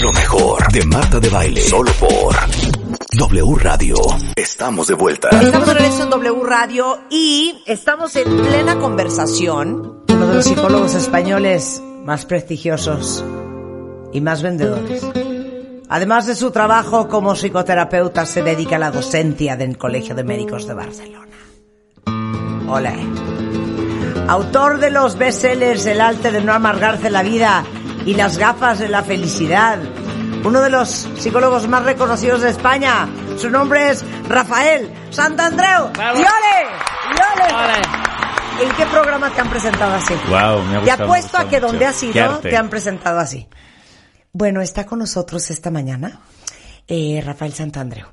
Lo mejor de Marta de Baile. Solo por W Radio. Estamos de vuelta. Estamos de regreso en W Radio y estamos en plena conversación. Uno de los psicólogos españoles más prestigiosos y más vendedores. Además de su trabajo como psicoterapeuta, se dedica a la docencia del Colegio de Médicos de Barcelona. Hola. Autor de los bestsellers El arte de no amargarse la vida y Las gafas de la felicidad. Uno de los psicólogos más reconocidos de España. Su nombre es Rafael Santandreu. ¡Y ole! ¡Y ole! ¿En qué programa te han presentado así? Wow, me ha Te gustado, apuesto me ha a que donde has ido te han presentado así. Bueno, está con nosotros esta mañana eh, Rafael Santandreu.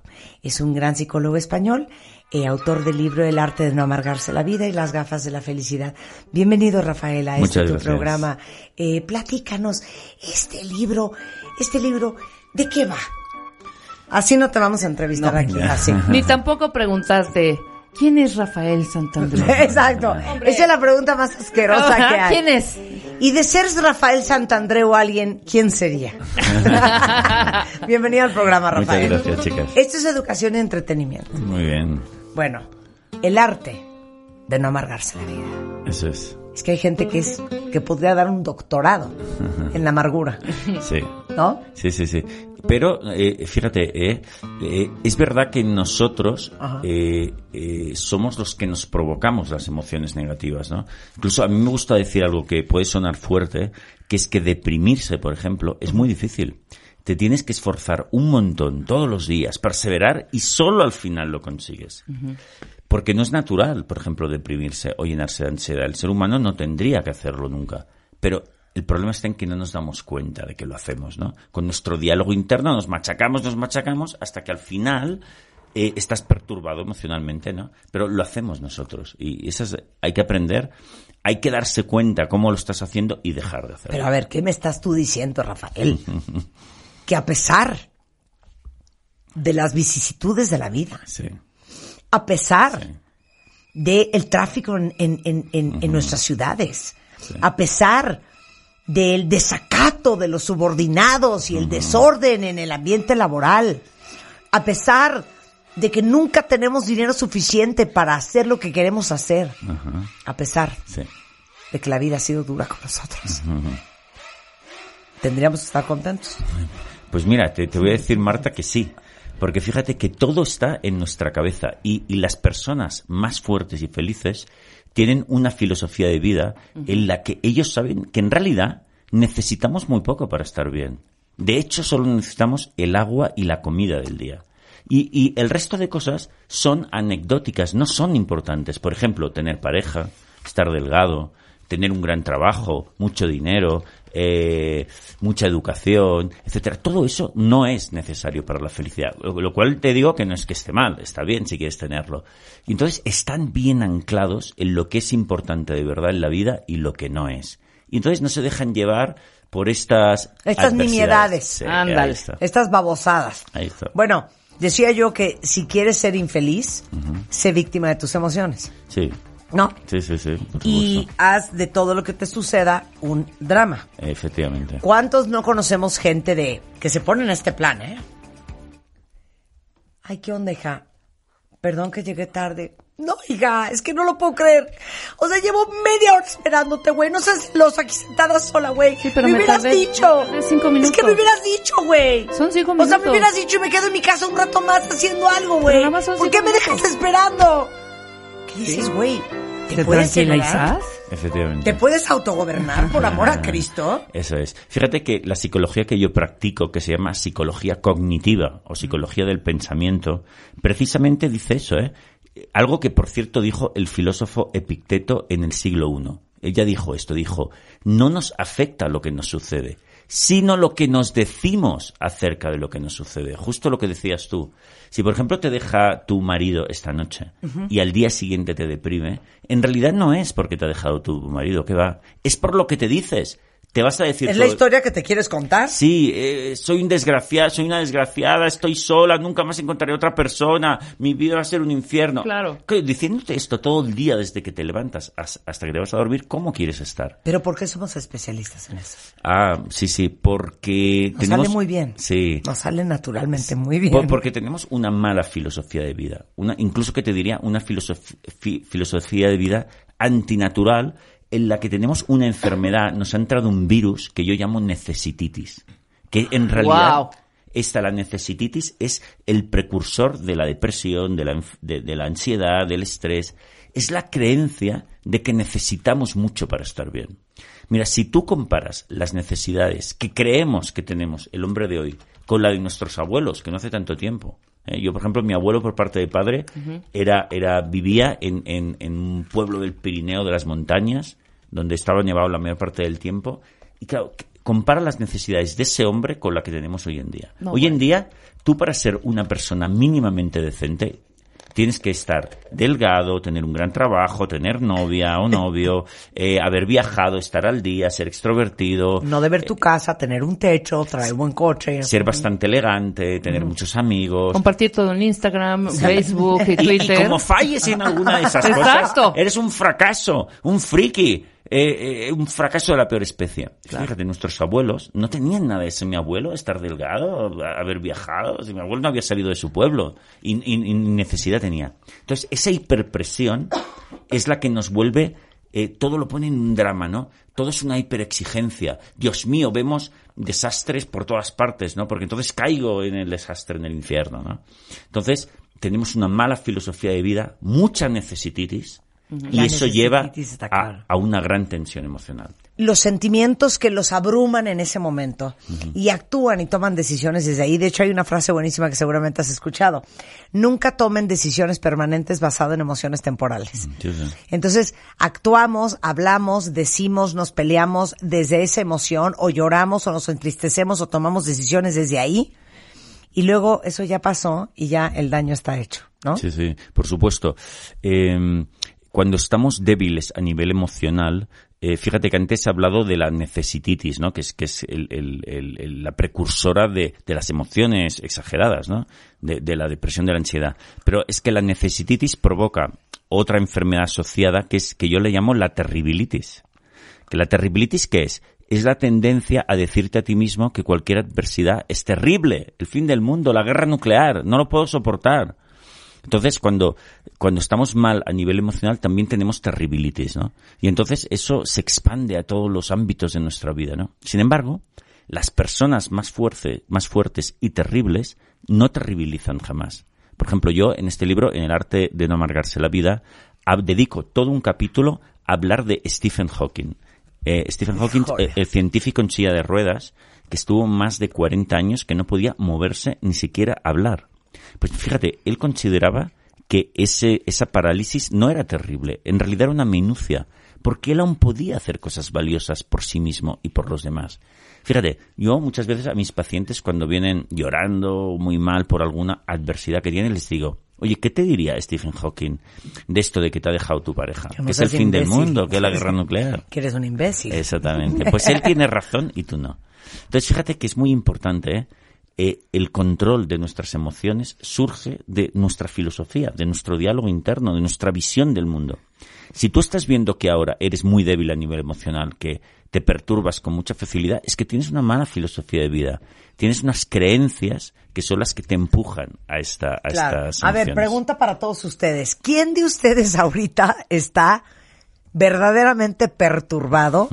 Es un gran psicólogo español, eh, autor del libro El arte de no amargarse la vida y las gafas de la felicidad. Bienvenido, Rafael, a este tu programa. Eh, platícanos, este libro, este libro, ¿de qué va? Así no te vamos a entrevistar No, aquí, ya. así. Ni tampoco preguntaste, ¿quién es Rafael Santandreu? Exacto. Esa es la pregunta más asquerosa que hay. ¿Quién es? Y de ser Rafael Santandreu alguien, ¿quién sería? Bienvenido al programa, Muchas Rafael. gracias, chicas. Esto es educación y entretenimiento. Muy bien, Bueno, el arte de no amargarse la vida. eso es. Es que hay gente que es que podría dar un doctorado en la amargura, Sí. ¿no? Sí, sí, sí. Pero eh, fíjate, eh, eh, es verdad que nosotros eh, somos los que nos provocamos las emociones negativas, ¿no? Incluso a mí me gusta decir algo que puede sonar fuerte, que es que deprimirse, por ejemplo, es muy difícil. Te tienes que esforzar un montón todos los días, perseverar y solo al final lo consigues. Porque no es natural, por ejemplo, deprimirse o llenarse de ansiedad. El ser humano no tendría que hacerlo nunca. Pero el problema está en que no nos damos cuenta de que lo hacemos, ¿no? Con nuestro diálogo interno nos machacamos, nos machacamos, hasta que al final eh, estás perturbado emocionalmente, ¿no? Pero lo hacemos nosotros. Y eso es- hay que aprender, hay que darse cuenta cómo lo estás haciendo y dejar de hacerlo. Pero a ver, ¿qué me estás tú diciendo, Rafael? Que a pesar de las vicisitudes de la vida, Sí, a pesar del tráfico en, en- en- nuestras ciudades, a pesar del desacato de los subordinados y el desorden en el ambiente laboral, a pesar de que nunca tenemos dinero suficiente para hacer lo que queremos hacer, a pesar sí. de que la vida ha sido dura con nosotros. Tendríamos que estar contentos. Pues mira, te, te voy a decir, Marta, que sí. Porque fíjate que todo está en nuestra cabeza y, y las personas más fuertes y felices tienen una filosofía de vida en la que ellos saben que en realidad necesitamos muy poco para estar bien. De hecho, solo necesitamos el agua y la comida del día. Y, y el resto de cosas son anecdóticas, no son importantes. Por ejemplo, tener pareja, estar delgado, tener un gran trabajo, mucho dinero, eh, mucha educación, etcétera. Todo eso no es necesario para la felicidad. Lo, lo cual te digo que no es que esté mal, está bien si quieres tenerlo. Y entonces están bien anclados en lo que es importante de verdad en la vida y lo que no es. Y entonces no se dejan llevar por estas Estas nimiedades. Sí, Ándale. ahí está. Estas babosadas. Ahí está. Bueno, decía yo que si quieres ser infeliz, sé víctima de tus emociones. Sí, ¿No? sí, sí, sí, por Y haz de todo lo que te suceda un drama. Efectivamente. ¿Cuántos no conocemos gente de que se pone en este plan, eh? Ay, ¿qué onda, hija? Perdón que llegué tarde. No, hija, es que no lo puedo creer. O sea, llevo media hora esperándote, güey. No seas los aquí sentada sola, güey. Sí, pero me me hubieras tardé- dicho. Es que minutos. me hubieras dicho, güey. Son cinco O sea, me minutos. hubieras dicho y me quedo en mi casa un rato más haciendo algo, güey. nada más son ¿Por qué me dejas minutos. esperando? ¿Qué dices, güey? ¿Te, ¿Te puedes tranquilizas? Efectivamente. ¿Te puedes autogobernar por amor a Cristo? Eso es. Fíjate que la psicología que yo practico, que se llama psicología cognitiva o psicología del pensamiento, precisamente dice eso, ¿eh? Algo que, por cierto, dijo el filósofo Epicteto en el siglo I. Ella dijo esto, dijo, no nos afecta lo que nos sucede, sino lo que nos decimos acerca de lo que nos sucede. Justo lo que decías tú. Si, por ejemplo, te deja tu marido esta noche y al día siguiente te deprime, en realidad no es porque te ha dejado tu marido, que va, es por lo que te dices. Te vas a decir ¿Es la todo- historia que te quieres contar? Sí, eh, soy un desgraciado, soy una desgraciada, estoy sola, nunca más encontraré otra persona, mi vida va a ser un infierno. Claro. Que Diciéndote esto todo el día desde que te levantas has- hasta que te vas a dormir, ¿cómo quieres estar? Pero ¿por qué somos especialistas en eso? Ah, sí, sí, porque Nos tenemos... sale muy bien. Sí. Nos sale naturalmente muy bien. Por- porque tenemos una mala filosofía de vida, una, incluso que te diría una filosof- fi- filosofía de vida antinatural en la que tenemos una enfermedad, nos ha entrado un virus que yo llamo necesititis, que en realidad Guau. esta, la necesititis, es el precursor de la depresión, de la, de la ansiedad, del estrés, es la creencia de que necesitamos mucho para estar bien. Mira, si tú comparas las necesidades que creemos que tenemos el hombre de hoy con la de nuestros abuelos, que no hace tanto tiempo. ¿Eh? Yo, por ejemplo, mi abuelo por parte de padre era, era, vivía en, en, en un pueblo del Pirineo de las montañas, donde estaba nevado la mayor parte del tiempo. Y claro, compara las necesidades de ese hombre con la que tenemos hoy en día. No, hoy en día, tú para ser una persona mínimamente decente, tienes que estar delgado, tener un gran trabajo, tener novia o novio, eh, haber viajado, estar al día, ser extrovertido, No deber tu casa, tener un techo, traer buen coche. ser bastante elegante, tener muchos amigos. Compartir todo en Instagram, Facebook y Y, y Twitter. como falles en alguna de esas Exacto. cosas, eres un fracaso, un friki, eh, eh, un fracaso de la peor especie. Fíjate, nuestros abuelos no tenían nada de eso. Mi abuelo, estar delgado, haber viajado, si mi abuelo no había salido de su pueblo y, y- y necesidad tenía. Entonces, esa hiperpresión es la que nos vuelve eh, todo lo pone en un drama, ¿no? Todo es una hiperexigencia. Dios mío, vemos desastres por todas partes, ¿no? Porque entonces caigo en el desastre, en el infierno, ¿no? Entonces, tenemos una mala filosofía de vida, mucha necesititis, y La eso lleva a, claro. a una gran tensión emocional. los sentimientos que los abruman en ese momento y actúan y toman decisiones desde ahí. De hecho, hay una frase buenísima que seguramente has escuchado. Nunca tomen decisiones permanentes basadas en emociones temporales. Entonces, actuamos, hablamos, decimos, nos peleamos desde esa emoción o lloramos o nos entristecemos o tomamos decisiones desde ahí y luego eso ya pasó y ya el daño está hecho, ¿no? Sí, sí, por supuesto. Eh, cuando estamos débiles a nivel emocional, eh, fíjate que antes he hablado de la necesititis, ¿no? Que es, que es el- la precursora de, de las emociones exageradas, ¿no? De, de la depresión, de la ansiedad. Pero es que la necesititis provoca otra enfermedad asociada que es que yo le llamo la terribilitis. Que la terribilitis, ¿qué es? Es la tendencia a decirte a ti mismo que cualquier adversidad es terrible, el fin del mundo, la guerra nuclear, no lo puedo soportar. Entonces, cuando, cuando estamos mal a nivel emocional, también tenemos terribilitis, ¿no? Y entonces eso se expande a todos los ámbitos de nuestra vida, ¿no? Sin embargo, las personas más, fuerte, más fuertes y terribles no terribilizan jamás. Por ejemplo, yo en este libro, en el arte de no amargarse la vida, dedico todo un capítulo a hablar de Stephen Hawking. Eh, Stephen Hawking, eh, el científico en silla de ruedas, que estuvo más de 40 años que no podía moverse ni siquiera hablar. Pues fíjate, él consideraba que ese, esa parálisis no era terrible, en realidad era una minucia, porque él aún podía hacer cosas valiosas por sí mismo y por los demás. Fíjate, yo muchas veces a mis pacientes cuando vienen llorando muy mal por alguna adversidad que tienen, les digo, oye, ¿qué te diría Stephen Hawking de esto de que te ha dejado tu pareja? Que no Que es el fin del mundo, que es la guerra nuclear. Que eres un imbécil. Exactamente. Pues él tiene razón y tú no. Entonces, fíjate que es muy importante, ¿eh? Eh, el control de nuestras emociones surge de nuestra filosofía, de nuestro diálogo interno, de nuestra visión del mundo. Si tú estás viendo que ahora eres muy débil a nivel emocional, que te perturbas con mucha facilidad, es que tienes una mala filosofía de vida. Tienes unas creencias que son las que te empujan a, esta, a Claro. estas A ver, pregunta para todos ustedes. ¿Quién de ustedes ahorita está verdaderamente perturbado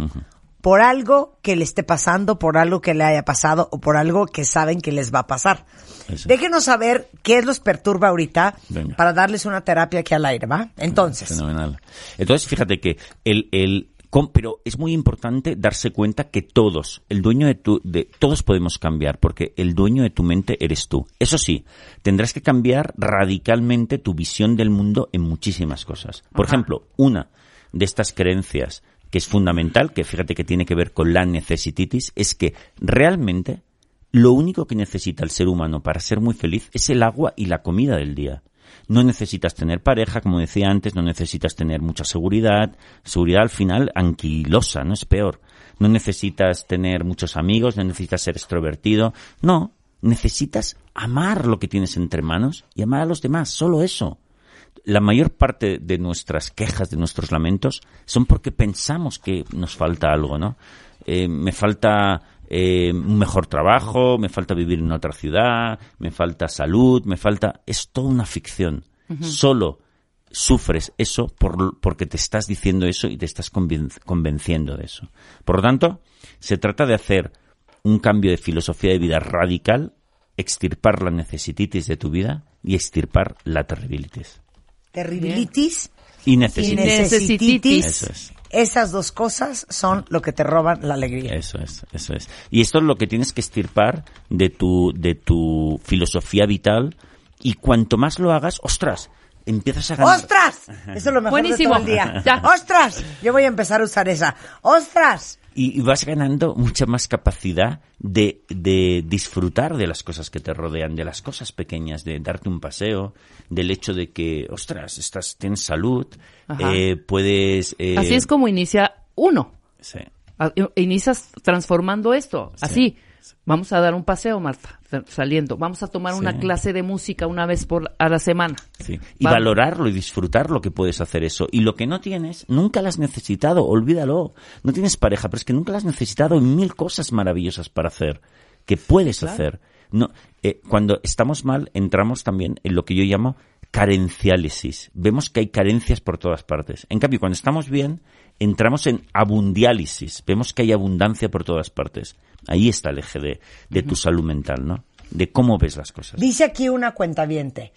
por algo que le esté pasando, por algo que le haya pasado o por algo que saben que les va a pasar? Eso. Déjenos saber qué los perturba ahorita Venga. para darles una terapia aquí al aire, ¿va? Entonces, Fenomenal. Entonces, fíjate que el, el, pero es muy importante darse cuenta que todos, el dueño de tu, de, todos podemos cambiar, porque el dueño de tu mente eres tú. Eso sí, tendrás que cambiar radicalmente tu visión del mundo en muchísimas cosas. Por ejemplo, una de estas creencias que es fundamental, que fíjate que tiene que ver con la necesititis, es que realmente lo único que necesita el ser humano para ser muy feliz es el agua y la comida del día. No necesitas tener pareja, como decía antes, no necesitas tener mucha seguridad. Seguridad al final anquilosa, no es peor. no necesitas tener muchos amigos, no necesitas ser extrovertido. No, necesitas amar lo que tienes entre manos y amar a los demás, solo eso. La mayor parte de nuestras quejas, de nuestros lamentos, son porque pensamos que nos falta algo, ¿no? Eh, me falta eh, un mejor trabajo, me falta vivir en otra ciudad, me falta salud, me falta... Es toda una ficción. Solo sufres eso por, porque te estás diciendo eso y te estás conven- convenciendo de eso. Por lo tanto, se trata de hacer un cambio de filosofía de vida radical, extirpar la necesititis de tu vida y extirpar la terribilitis. Terribilitis Y necesititis. Eso es. Esas dos cosas son lo que te roban la alegría. Eso es, eso es. Y esto es lo que tienes que extirpar de tu, de tu filosofía vital y cuanto más lo hagas, ostras, empiezas a ganar. ¡Ostras! Eso es lo mejor Buenísimo. de todo el día. Ya. ¡Ostras! Yo voy a empezar a usar esa. ¡Ostras! Y, vas ganando mucha más capacidad de, de disfrutar de las cosas que te rodean, de las cosas pequeñas, de darte un paseo, del hecho de que, ostras, estás, tienes salud, eh, puedes... eh, Así es como inicia uno. sí. A- Inicias transformando esto. Así. Vamos a dar un paseo, Marta, sa- saliendo. Vamos a tomar Sí. una clase de música una vez por a la semana. Sí. Y Vamos. valorarlo y disfrutar lo que puedes hacer eso. Y lo que no tienes, nunca lo has necesitado, olvídalo. No tienes pareja, pero es que nunca lo has necesitado en mil cosas maravillosas para hacer, que puedes hacer. No, eh, cuando estamos mal, entramos también en lo que yo llamo carenciálisis. Vemos que hay carencias por todas partes. En cambio, cuando estamos bien, entramos en abundiálisis. Vemos que hay abundancia por todas partes. Ahí está el eje de, de tu salud mental, ¿no? De cómo ves las cosas. Dice aquí una cuentaviente.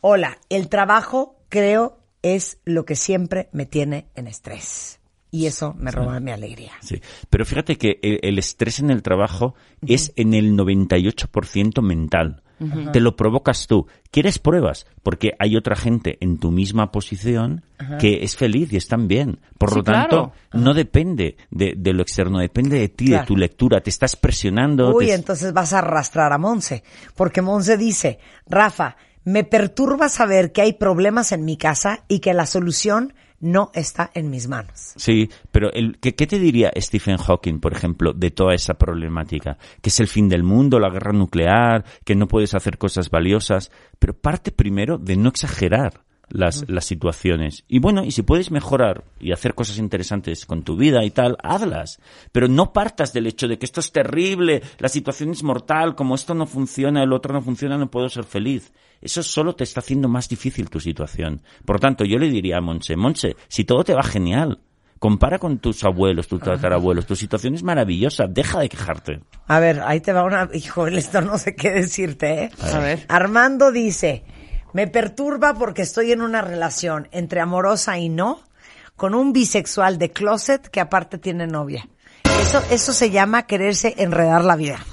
Hola, el trabajo creo es lo que siempre me tiene en estrés. Y eso me roba mi alegría. Sí, pero fíjate que el, el estrés en el trabajo es en el 98% mental. Te lo provocas tú. ¿Quieres pruebas? Porque hay otra gente en tu misma posición que es feliz y están bien. Por Sí, lo tanto, claro. no depende de, de lo externo, depende de ti, Claro. de tu lectura. Te estás presionando. Uy, te- entonces vas a arrastrar a Monse. Porque Monse dice, Rafa, me perturba saber que hay problemas en mi casa y que la solución no está en mis manos. Sí, pero el, ¿qué, qué te diría Stephen Hawking, por ejemplo, de toda esa problemática? Que es el fin del mundo, la guerra nuclear, que no puedes hacer cosas valiosas, pero parte primero de no exagerar las, las situaciones. Y bueno, y si puedes mejorar y hacer cosas interesantes con tu vida y tal, hazlas. Pero no partas del hecho de que esto es terrible, la situación es mortal, como esto no funciona, el otro no funciona, no puedo ser feliz. Eso solo te está haciendo más difícil tu situación. Por tanto, yo le diría a Monse, Monse, si todo te va genial, compara con tus abuelos, tus tatarabuelos, tu situación es maravillosa, deja de quejarte. A ver, ahí te va una... Híjole, esto no sé qué decirte, ¿eh? A ver. Armando dice, me perturba porque estoy en una relación entre amorosa y no, con un bisexual de closet que aparte tiene novia. Eso, eso se llama quererse enredar la vida.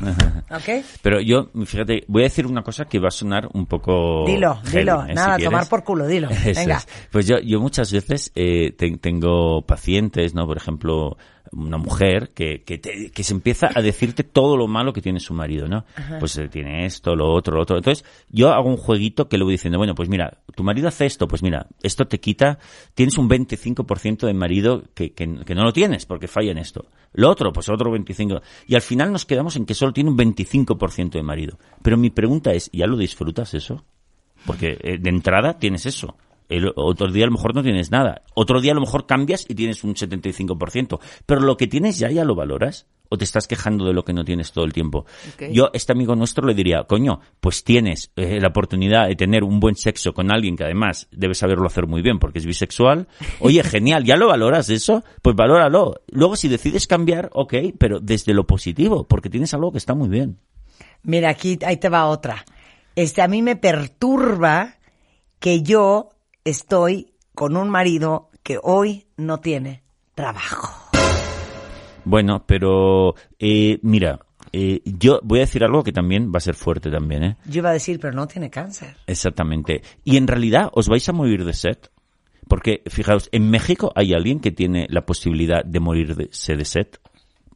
¿Ok? Pero yo, fíjate, voy a decir una cosa que va a sonar un poco... Dilo, heavy, dilo. ¿eh? Nada, tomar por culo, dilo. Venga. es. Pues yo, yo muchas veces eh, te- tengo pacientes, ¿no? Por ejemplo, una mujer que, que, te- que se empieza a decirte todo lo malo que tiene su marido, ¿no? Pues eh, tiene esto, lo otro, lo otro. Entonces, yo hago un jueguito que le voy diciendo, bueno, pues mira, tu marido hace esto, pues mira, esto te quita, tienes un 25% de marido que, que, que no lo tienes porque falla en esto. Lo otro, pues otro 25%. Y al final nos quedamos en que solo tiene un 25% de marido. Pero mi pregunta es, ¿ya lo disfrutas eso? Porque eh, de entrada tienes eso. El otro día a lo mejor no tienes nada. Otro día a lo mejor cambias y tienes un 75%. Pero lo que tienes ya, ya lo valoras. ¿O te estás quejando de lo que no tienes todo el tiempo? Yo, este amigo nuestro le diría, coño, pues tienes eh, la oportunidad de tener un buen sexo con alguien que además debe saberlo hacer muy bien porque es bisexual. Oye, genial, ¿ya lo valoras eso? Pues valóralo. Luego si decides cambiar, ok, pero desde lo positivo, porque tienes algo que está muy bien. Mira, aquí, ahí te va otra. Este, a mí me perturba que yo estoy con un marido que hoy no tiene trabajo. Bueno, pero eh, mira, eh, yo voy a decir algo que también va a ser fuerte también, ¿eh? Yo iba a decir, pero no tiene cáncer. Exactamente. Y en realidad os vais a morir de sed. Porque, fijaos, en México hay alguien que tiene la posibilidad de morirse de sed.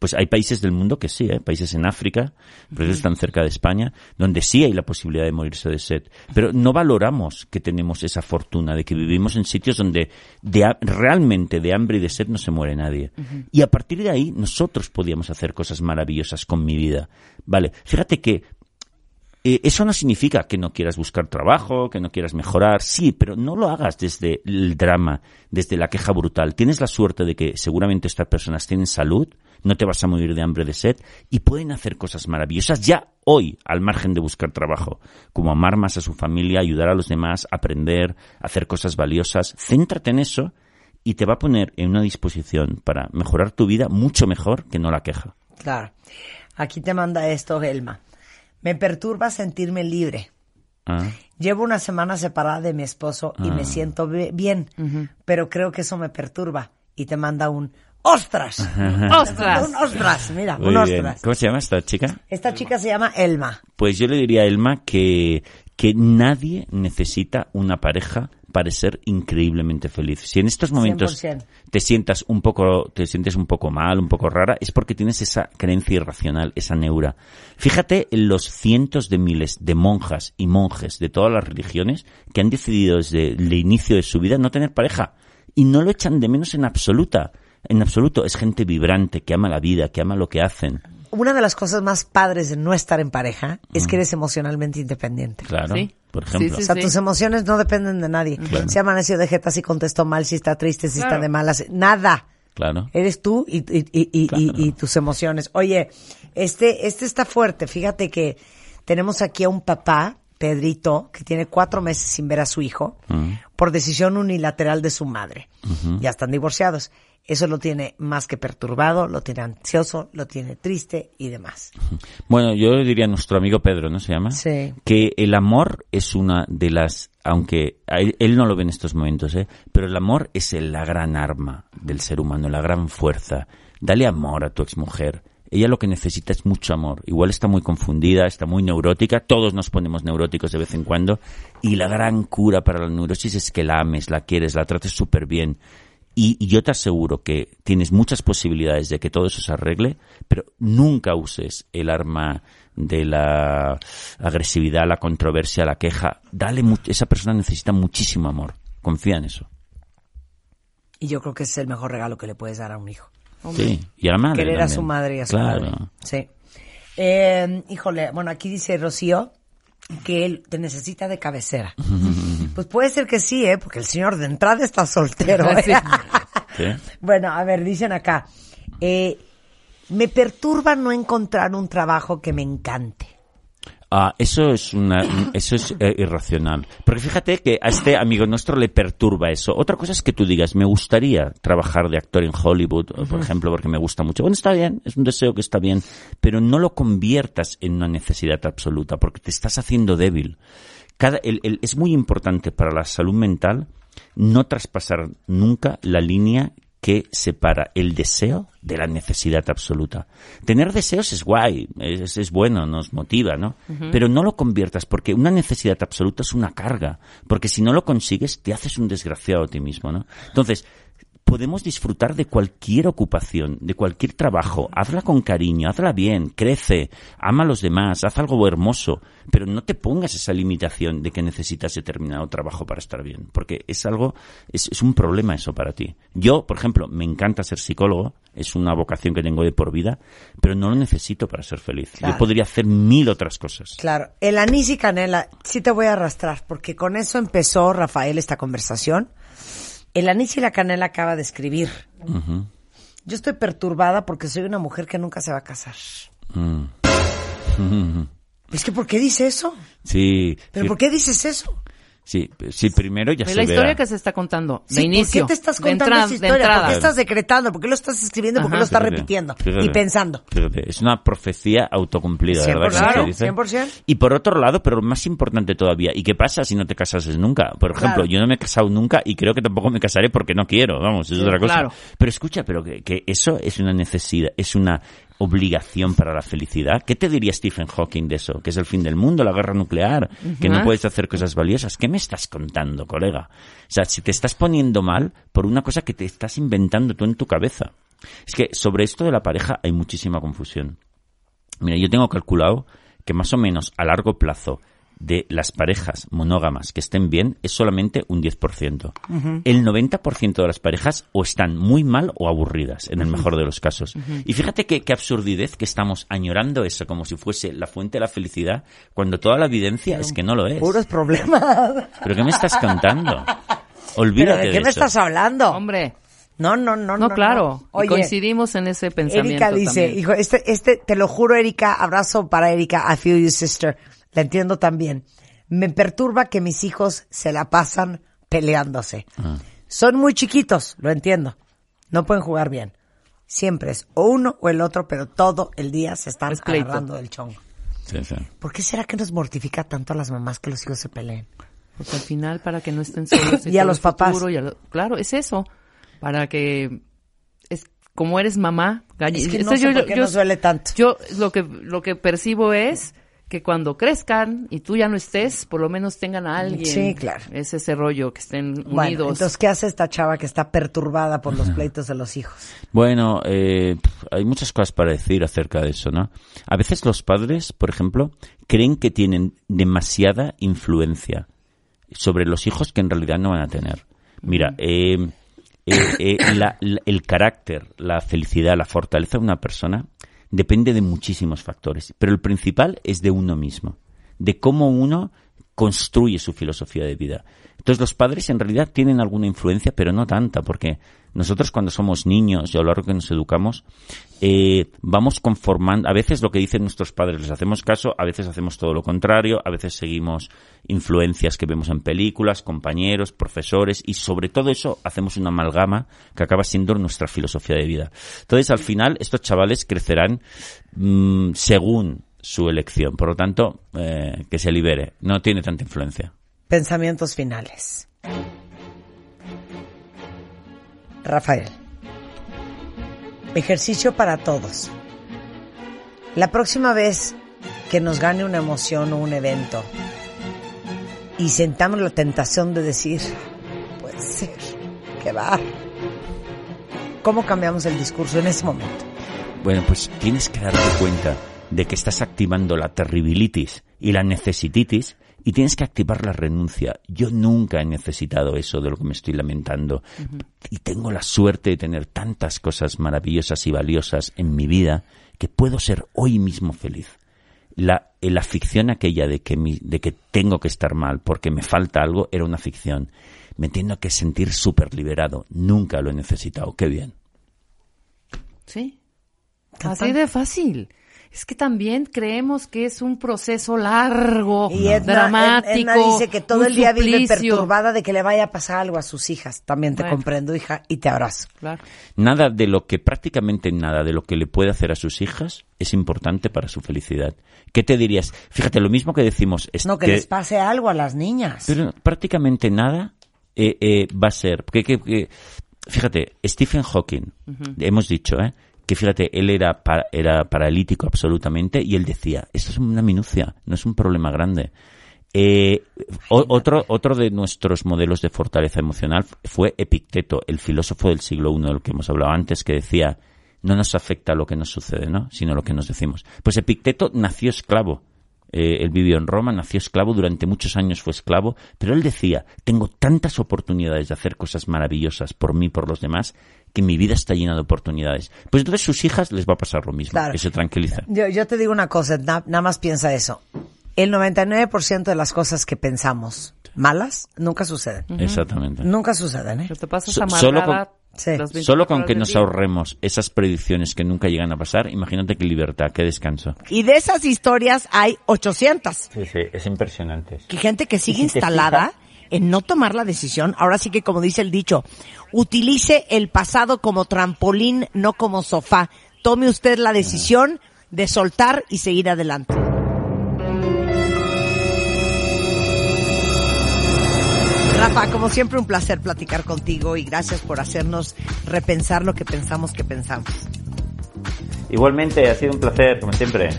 Pues hay países del mundo que sí, ¿eh? países en África, países están cerca de España, donde sí hay la posibilidad de morirse de sed. Pero no valoramos que tenemos esa fortuna de que vivimos en sitios donde de, realmente de hambre y de sed no se muere nadie. Y a partir de ahí nosotros podíamos hacer cosas maravillosas con mi vida. Vale, fíjate que eh, eso no significa que no quieras buscar trabajo, que no quieras mejorar, sí, pero no lo hagas desde el drama, desde la queja brutal. Tienes la suerte de que seguramente estas personas tienen salud, no te vas a morir de hambre, de sed, y pueden hacer cosas maravillosas ya hoy, al margen de buscar trabajo, como amar más a su familia, ayudar a los demás, aprender, hacer cosas valiosas. Céntrate en eso y te va a poner en una disposición para mejorar tu vida mucho mejor que no la queja. Claro. Aquí te manda esto, Elma. Me perturba sentirme libre. Ah. Llevo una semana separada de mi esposo y me siento bi- bien, pero creo que eso me perturba. Y te manda un ¡Ostras! ¡Ostras! Un ostras, mira, Muy un bien. ostras. ¿Cómo se llama esta chica? Esta chica se llama Elma. Pues yo le diría a Elma que, que nadie necesita una pareja para ser increíblemente feliz. Si en estos momentos 100%. te sientas un poco, te sientes un poco mal, un poco rara, es porque tienes esa creencia irracional, esa neura. Fíjate en los cientos de miles de monjas y monjes de todas las religiones que han decidido desde el inicio de su vida no tener pareja y no lo echan de menos en absoluta. En absoluto, es gente vibrante, que ama la vida, que ama lo que hacen. Una de las cosas más padres de no estar en pareja es que eres emocionalmente independiente. Claro, Sí. por ejemplo. Sí, O sea, tus emociones no dependen de nadie. Si amaneció de jeta, si contestó mal, si está triste, si está de malas, nada. Claro. Eres tú y, y- y- y- Claro. y- y tus emociones. Oye, este, este está fuerte. Fíjate que tenemos aquí a un papá, Pedrito, que tiene cuatro meses sin ver a su hijo Mm. por decisión unilateral de su madre. Ya están divorciados. Eso lo tiene más que perturbado, lo tiene ansioso, lo tiene triste y demás. Bueno, yo diría a nuestro amigo Pedro, ¿no se llama? Sí. Que el amor es una de las, aunque él, él no lo ve en estos momentos, ¿eh? Pero el amor es el- la gran arma del ser humano, la gran fuerza. Dale amor a tu exmujer. Ella lo que necesita es mucho amor. Igual está muy confundida, está muy neurótica. Todos nos ponemos neuróticos de vez en cuando. Y la gran cura para la neurosis es que la ames, la quieres, la trates súper bien. Y, y yo te aseguro que tienes muchas posibilidades de que todo eso se arregle, pero nunca uses el arma de la agresividad, la controversia, la queja. Dale, esa persona necesita muchísimo amor. Confía en eso. Y yo creo que ese es el mejor regalo que le puedes dar a un hijo. Sí. Y a la madre. Querer a su madre y a su claro. padre. Sí. Eh, híjole, bueno, aquí dice Rocío que él te necesita de cabecera. Pues puede ser que sí, ¿eh? Porque el señor de entrada está soltero. ¿eh? Sí. Bueno, a ver, dicen acá. eh, me perturba no encontrar un trabajo que me encante. Ah, eso es una, eso es eh, irracional. Porque fíjate que a este amigo nuestro le perturba eso. Otra cosa es que tú digas, me gustaría trabajar de actor en Hollywood, por ejemplo, porque me gusta mucho. Bueno, está bien, es un deseo que está bien, pero no lo conviertas en una necesidad absoluta, porque te estás haciendo débil. Cada, el- el- es muy importante para la salud mental no traspasar nunca la línea que separa el deseo de la necesidad absoluta. Tener deseos es guay, es, es bueno, nos motiva, ¿no? Pero no lo conviertas porque una necesidad absoluta es una carga, porque si no lo consigues te haces un desgraciado a ti mismo, ¿no? Entonces, podemos disfrutar de cualquier ocupación, de cualquier trabajo. Hazla con cariño, hazla bien, crece, ama a los demás, haz algo hermoso, pero no te pongas esa limitación de que necesitas determinado trabajo para estar bien, porque es algo, es, es un problema eso para ti. Yo, por ejemplo, me encanta ser psicólogo, es una vocación que tengo de por vida, pero no lo necesito para ser feliz. Claro. Yo podría hacer mil otras cosas. Claro, el anís y canela, sí te voy a arrastrar, porque con eso empezó Rafael esta conversación. El anís y la canela acaba de escribir. Yo estoy perturbada porque soy una mujer que nunca se va a casar. Mm. Es que, ¿por qué dice eso? Sí, ¿Pero sí, por qué dices eso? Sí, sí, primero ya Es se la historia verá. que se está contando. De Sí, inicio. ¿Por qué te estás contando entrada- esa historia? ¿Por qué estás decretando? ¿Por qué lo estás escribiendo? ¿Por qué Ajá. lo estás Fíjate, repitiendo? fíjate, y pensando. fíjate, es una profecía autocumplida, ¿verdad? 100%, que se dice? 100%. Y por otro lado, pero más importante todavía, ¿y qué pasa si no te casases nunca? Por ejemplo, Claro. yo no me he casado nunca y creo que tampoco me casaré porque no quiero, vamos, es otra cosa. claro. Pero escucha, pero que, que eso es una necesidad, es una obligación para la felicidad. ¿Qué te diría Stephen Hawking de eso? Que es el fin del mundo, la guerra nuclear, que no Ajá. puedes hacer cosas valiosas. ¿Qué me estás contando, colega? O sea, si te estás poniendo mal por una cosa que te estás inventando tú en tu cabeza. Es que sobre esto de la pareja hay muchísima confusión. Mira, yo tengo calculado que más o menos a largo plazo de las parejas monógamas que estén bien es solamente un 10%. El 90% de las parejas o están muy mal o aburridas, en el mejor de los casos. Y fíjate qué, qué absurdidez que estamos añorando eso como si fuese la fuente de la felicidad, cuando toda la evidencia es que no lo es. Puros problemas. ¿Pero qué me estás contando? ¿Pero Olvídate de qué me eso. estás hablando? Hombre, No, no, no, no, no. claro. no. Oye, y coincidimos en ese pensamiento Erika dice, también. hijo, este, este, te lo juro, Erika, abrazo para Erika, I feel you, sister. La entiendo también. Me perturba que mis hijos se la pasan peleándose. Ah. Son muy chiquitos, lo entiendo. No pueden jugar bien. Siempre es o uno o el otro, pero todo el día se están Es agarrando del chongo. Sí, sí. ¿Por qué será que nos mortifica tanto a las mamás que los hijos se peleen? Porque al final, para que no estén solos. Y a los el papás. futuro y a lo- claro, es eso. Para que. Es como eres mamá. Es que no sé por qué nos duele tanto. Yo lo que, lo que percibo es que cuando crezcan y tú ya no estés, por lo menos tengan a alguien. Sí, claro. Es ese rollo, que estén Bueno, unidos. entonces, ¿qué hace esta chava que está perturbada por los pleitos de los hijos? Bueno, eh, hay muchas cosas para decir acerca de eso, ¿no? A veces los padres, por ejemplo, creen que tienen demasiada influencia sobre los hijos que en realidad no van a tener. Mira, eh, eh, eh, la- la- el carácter, la felicidad, la fortaleza de una persona depende de muchísimos factores, pero el principal es de uno mismo, de cómo uno construye su filosofía de vida. Entonces los padres en realidad tienen alguna influencia, pero no tanta, porque nosotros cuando somos niños y a lo largo que nos educamos, eh, vamos conformando, a veces lo que dicen nuestros padres les hacemos caso, a veces hacemos todo lo contrario, a veces seguimos influencias que vemos en películas, compañeros, profesores, y sobre todo eso hacemos una amalgama que acaba siendo nuestra filosofía de vida. Entonces al final estos chavales crecerán mm, según su elección, por lo tanto, eh, que se libere, no tiene tanta influencia. Pensamientos finales. Rafael. Ejercicio para todos. La próxima vez que nos gane una emoción o un evento y sentamos la tentación de decir, puede ser, que va. ¿Cómo cambiamos el discurso en ese momento? Bueno, pues tienes que darte cuenta de que estás activando la terribilitis y la necesititis y tienes que activar la renuncia. Yo nunca he necesitado eso de lo que me estoy lamentando y tengo la suerte de tener tantas cosas maravillosas y valiosas en mi vida que puedo ser hoy mismo feliz. La, la ficción aquella de que, mi- de que tengo que estar mal porque me falta algo era una ficción. Me tengo que sentir súper liberado. Nunca lo he necesitado. Qué bien. Sí. Así de fácil. Es que también creemos que es un proceso largo, Y Edna, dramático. Edna dice que todo el día vive perturbada de que le vaya a pasar algo a sus hijas. También te Bueno. comprendo, hija, y te abrazo. Claro. Nada de lo que, prácticamente nada de lo que le puede hacer a sus hijas es importante para su felicidad. ¿Qué te dirías? Fíjate, lo mismo que decimos es No, que, les pase algo a las niñas. pero prácticamente nada eh, eh, va a ser. Que, que- que- fíjate, Stephen Hawking, hemos dicho, ¿eh? Que fíjate, él era, pa- era paralítico absolutamente y él decía, esto es una minucia, no es un problema grande. Eh, otro, otro de nuestros modelos de fortaleza emocional fue Epicteto, el filósofo del siglo I, del que hemos hablado antes, que decía, no nos afecta lo que nos sucede, ¿no? sino lo que nos decimos. Pues Epicteto nació esclavo. Eh, él vivió en Roma, nació esclavo, durante muchos años fue esclavo, pero él decía, tengo tantas oportunidades de hacer cosas maravillosas por mí y por los demás, que mi vida está llena de oportunidades. Pues entonces sus hijas les va a pasar lo mismo, Claro. que se tranquilizan. Yo, yo te digo una cosa, na- nada más piensa eso. El 99% de las cosas que pensamos malas nunca suceden. Exactamente. Nunca suceden, ¿eh? Pero te pasas So- amargada solo con- Sí. las 24 Solo con que nos ahorremos esas predicciones que nunca llegan a pasar, imagínate qué libertad, qué descanso. Y de esas historias hay 800. Sí, sí, es impresionante. Que gente que sigue si instalada en no tomar la decisión. Ahora sí que como dice el dicho, utilice el pasado como trampolín, no como sofá. Tome usted la decisión de soltar y seguir adelante. Rafa, como siempre un placer platicar contigo y gracias por hacernos repensar lo que pensamos que pensamos. Igualmente, ha sido un placer, como siempre.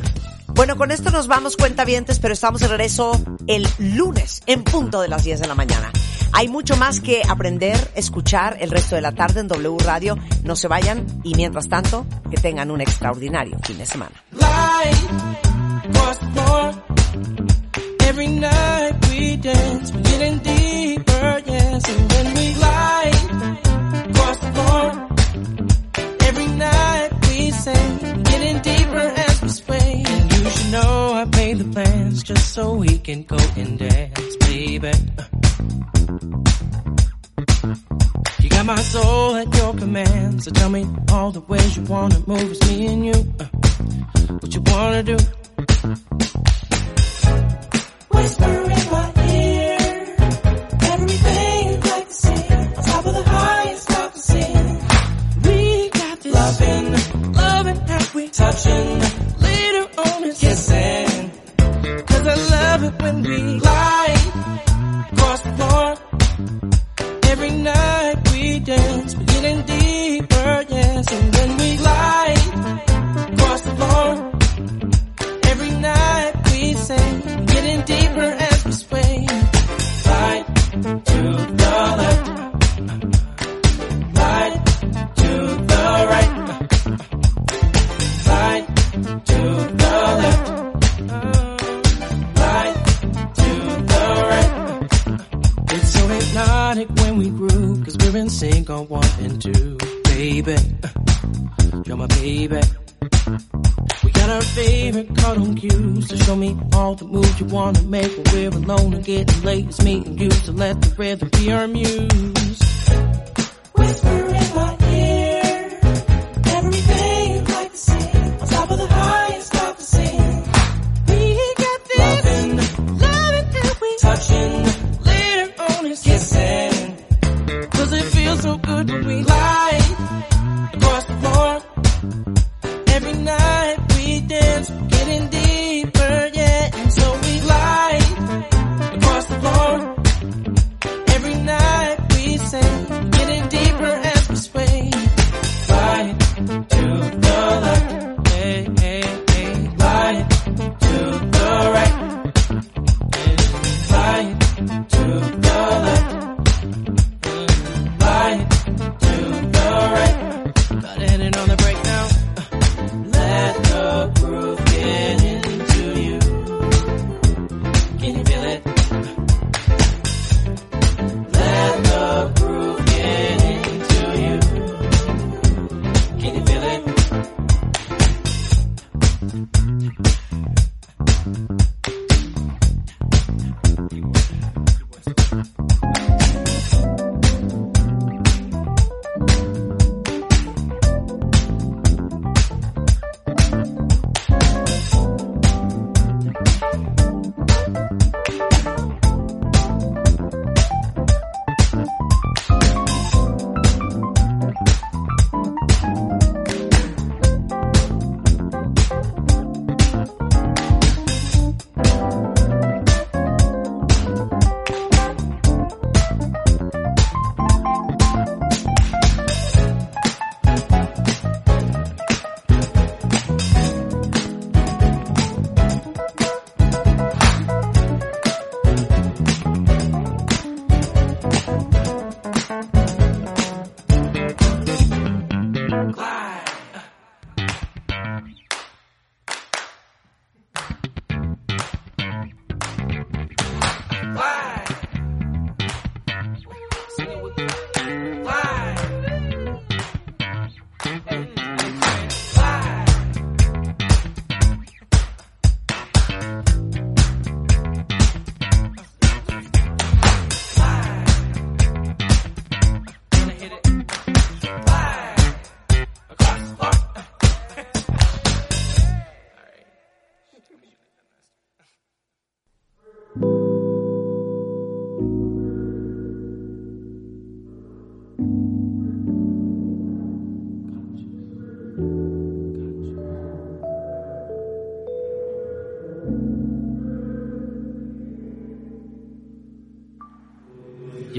Bueno, con esto nos vamos cuentavientes, pero estamos de regreso el lunes en punto de las 10 de la mañana. Hay mucho más que aprender, escuchar el resto de la tarde en W Radio. No se vayan y mientras tanto, que tengan un extraordinario fin de semana. we dance, we're getting deeper, yes. And when we glide across the floor, every night we sing, getting deeper as we sway. And you should know I made the plans just so we can go and dance, baby. You got my soul at your command, so tell me all the ways you wanna move. It's me and you. Uh, what you wanna do? Whispering. getting late. It's me and you, so let the rhythm be our muse. Whisper in my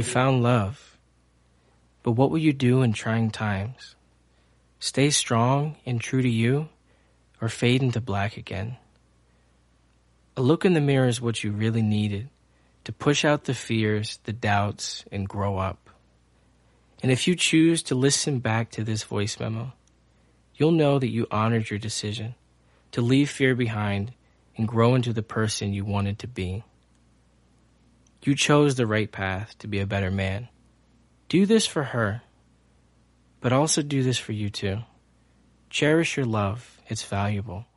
found love. But what will you do in trying times? Stay strong and true to you, or fade into black again? A look in the mirror is what you really needed to push out the fears, the doubts, and grow up. And if you choose to listen back to this voice memo, you'll know that you honored your decision to leave fear behind and grow into the person you wanted to be. You chose the right path to be a better man. Do this for her, but also do this for you too. Cherish your love, it's valuable.